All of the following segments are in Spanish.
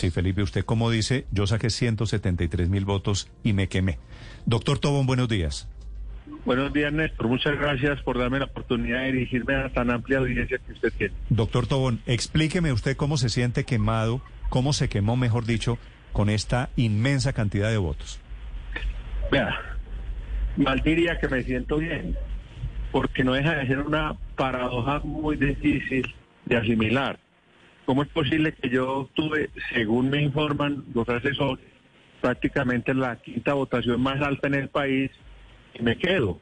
Sí, Felipe, usted como dice, yo saqué 173 mil votos y me quemé. Doctor Tobón, buenos días. Buenos días, Néstor. Muchas gracias por darme la oportunidad de dirigirme a tan amplia audiencia que usted tiene. Doctor Tobón, explíqueme usted cómo se siente quemado, cómo se quemó, mejor dicho, con esta inmensa cantidad de votos. Vea, mal diría que me siento bien, porque no deja de ser una paradoja muy difícil de asimilar. ¿Cómo es posible que yo tuve, según me informan los asesores, prácticamente la quinta votación más alta en el país y me quedo?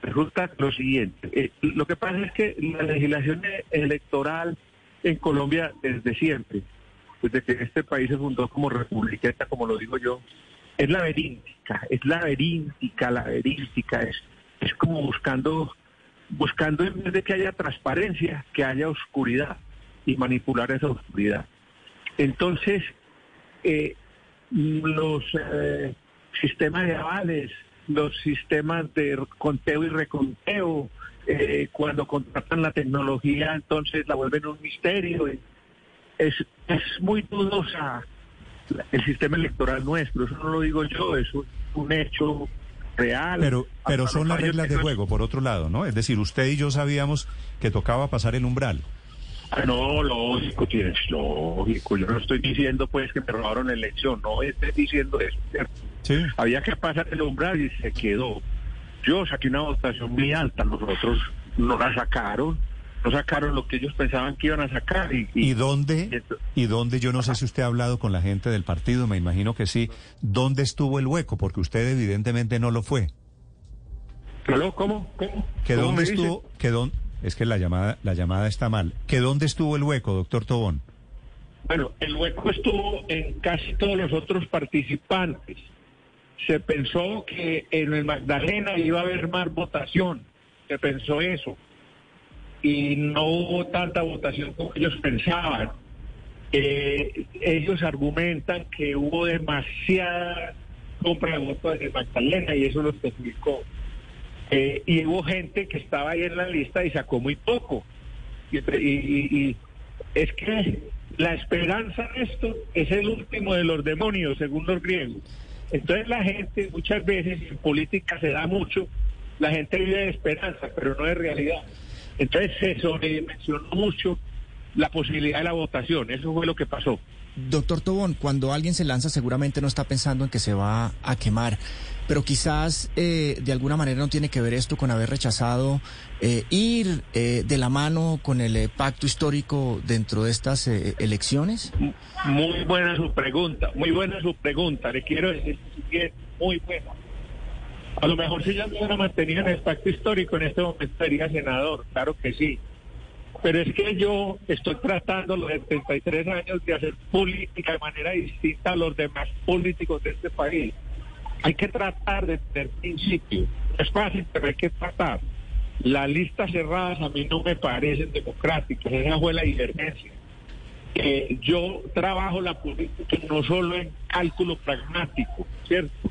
Resulta lo siguiente, eh, lo que pasa es que la legislación electoral en Colombia desde siempre, desde que este país se fundó como republiqueta, como lo digo yo, es laberíntica, es laberíntica, laberíntica, es, es como buscando, buscando en vez de que haya transparencia, que haya oscuridad y manipular esa oscuridad. Entonces, eh, los eh, sistemas de avales, los sistemas de conteo y reconteo, eh, cuando contratan la tecnología, entonces la vuelven un misterio. Es, es muy dudosa el sistema electoral nuestro, eso no lo digo yo, es un, hecho real. Pero, pero son las reglas de juego, por otro lado, ¿no? Es decir, usted y yo sabíamos que tocaba pasar el umbral. Ah, no, lógico, tienes lógico. Yo no estoy diciendo pues que me robaron la elección, no estoy diciendo eso. Sí. Había que pasar el umbral y se quedó. Yo saqué una votación muy alta, los otros no la sacaron no sacaron lo que ellos pensaban que iban a sacar. ¿Y, y, dónde? ¿Y dónde? Yo no sé si usted ha hablado con la gente del partido, me imagino que sí. ¿Dónde estuvo el hueco? Porque usted evidentemente no lo fue. ¿Cómo? ¿Cómo? ¿Que dónde estuvo? Que dónde, es que la llamada, la llamada está mal. ¿Que dónde estuvo el hueco, doctor Tobón? Bueno, el hueco estuvo en casi todos los otros participantes. Se pensó que en el Magdalena iba a haber más votación. Se pensó eso y no hubo tanta votación como ellos pensaban. Eh, ellos argumentan que hubo demasiada compra de votos de Magdalena y eso lo explicó. Eh, y hubo gente que estaba ahí en la lista y sacó muy poco. Y, y, es que la esperanza en esto es el último de los demonios, según los griegos. Entonces la gente muchas veces en política se da mucho, la gente vive de esperanza, pero no de realidad. Entonces se sobremencionó mucho la posibilidad de la votación. Eso fue lo que pasó. Doctor Tobón, cuando alguien se lanza seguramente no está pensando en que se va a quemar, pero quizás eh, de alguna manera no tiene que ver esto con haber rechazado eh, ir eh, de la mano con el pacto histórico dentro de estas elecciones. Muy buena su pregunta, muy buena su pregunta. Le quiero decir que muy buena. A lo mejor si yo me hubiera mantenido en el pacto histórico, en este momento sería senador, claro que sí. Pero es que yo estoy tratando los 73 años de hacer política de manera distinta a los demás políticos de este país. Hay que tratar de tener principios. Es fácil, pero hay que tratar. Las listas cerradas a mí no me parecen democráticas. Esa fue la divergencia. Eh, yo trabajo la política no solo en cálculo pragmático, ¿cierto?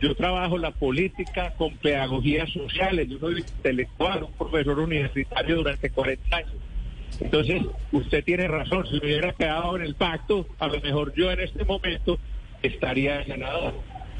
Yo trabajo la política con pedagogías sociales. Yo soy intelectual, un profesor universitario durante 40 años. Entonces, usted tiene razón. Si hubiera quedado en el pacto, a lo mejor yo en este momento estaría senador.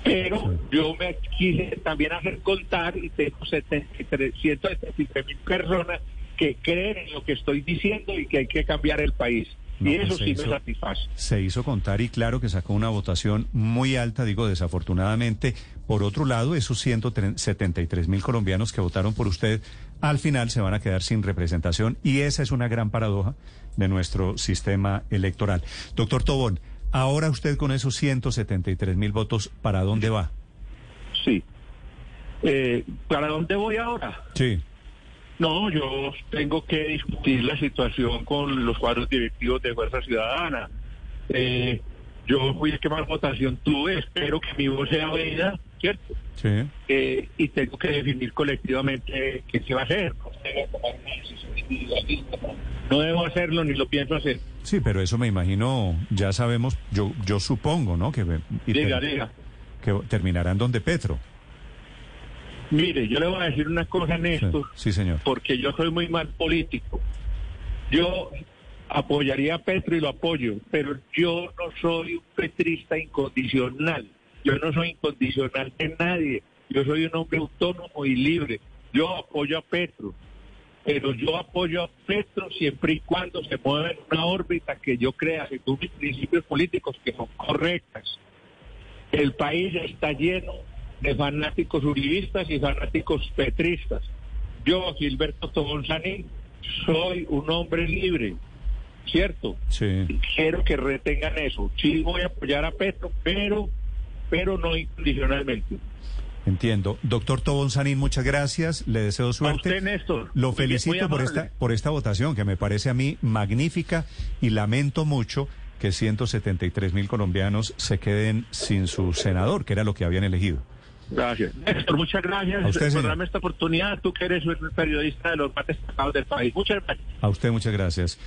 Pero yo me quise también hacer contar y tengo 173 mil personas que creen en lo que estoy diciendo y que hay que cambiar el país y eso sí me satisface. Se hizo contar y claro que sacó una votación muy alta, digo desafortunadamente. Por otro lado, esos 173 mil colombianos que votaron por usted al final se van a quedar sin representación y esa es una gran paradoja de nuestro sistema electoral. Doctor Tobón, ahora usted con esos 173 mil votos, ¿para dónde va? Sí. Eh, ¿Para dónde voy ahora? Sí. No, yo tengo que discutir la situación con los cuadros directivos de Fuerza Ciudadana. Eh, yo fui el que más votación tuve, espero que mi voz sea oída, ¿cierto? Sí. Eh, y tengo que definir colectivamente qué se va a hacer. No debo hacerlo ni lo pienso hacer. Sí, pero eso me imagino, ya sabemos, yo yo supongo, ¿no? Que, diga, diga. que terminarán donde Petro. Mire, yo le voy a decir una cosa, Néstor. Sí, señor. Porque yo soy muy mal político. Yo apoyaría a Petro y lo apoyo, pero yo no soy un petrista incondicional. Yo no soy incondicional de nadie. Yo soy un hombre autónomo y libre. Yo apoyo a Petro, pero yo apoyo a Petro siempre y cuando se mueva en una órbita que yo crea, según mis principios políticos, que son correctas. El país está lleno de fanáticos uribistas y fanáticos petristas. Yo, Gilberto Tobón Sanín, soy un hombre libre, ¿cierto? Sí. Quiero que retengan eso. Sí voy a apoyar a Petro, pero, pero no incondicionalmente. Entiendo. Doctor Tobón Sanín, muchas gracias. Le deseo suerte. usted, Néstor. Lo felicito por esta, por esta votación, que me parece a mí magnífica y lamento mucho que 173 mil colombianos se queden sin su senador, que era lo que habían elegido. Gracias. Néstor, muchas gracias usted, por darme esta oportunidad. Tú que eres un periodista de los más destacados del país. Muchas gracias. A usted muchas gracias.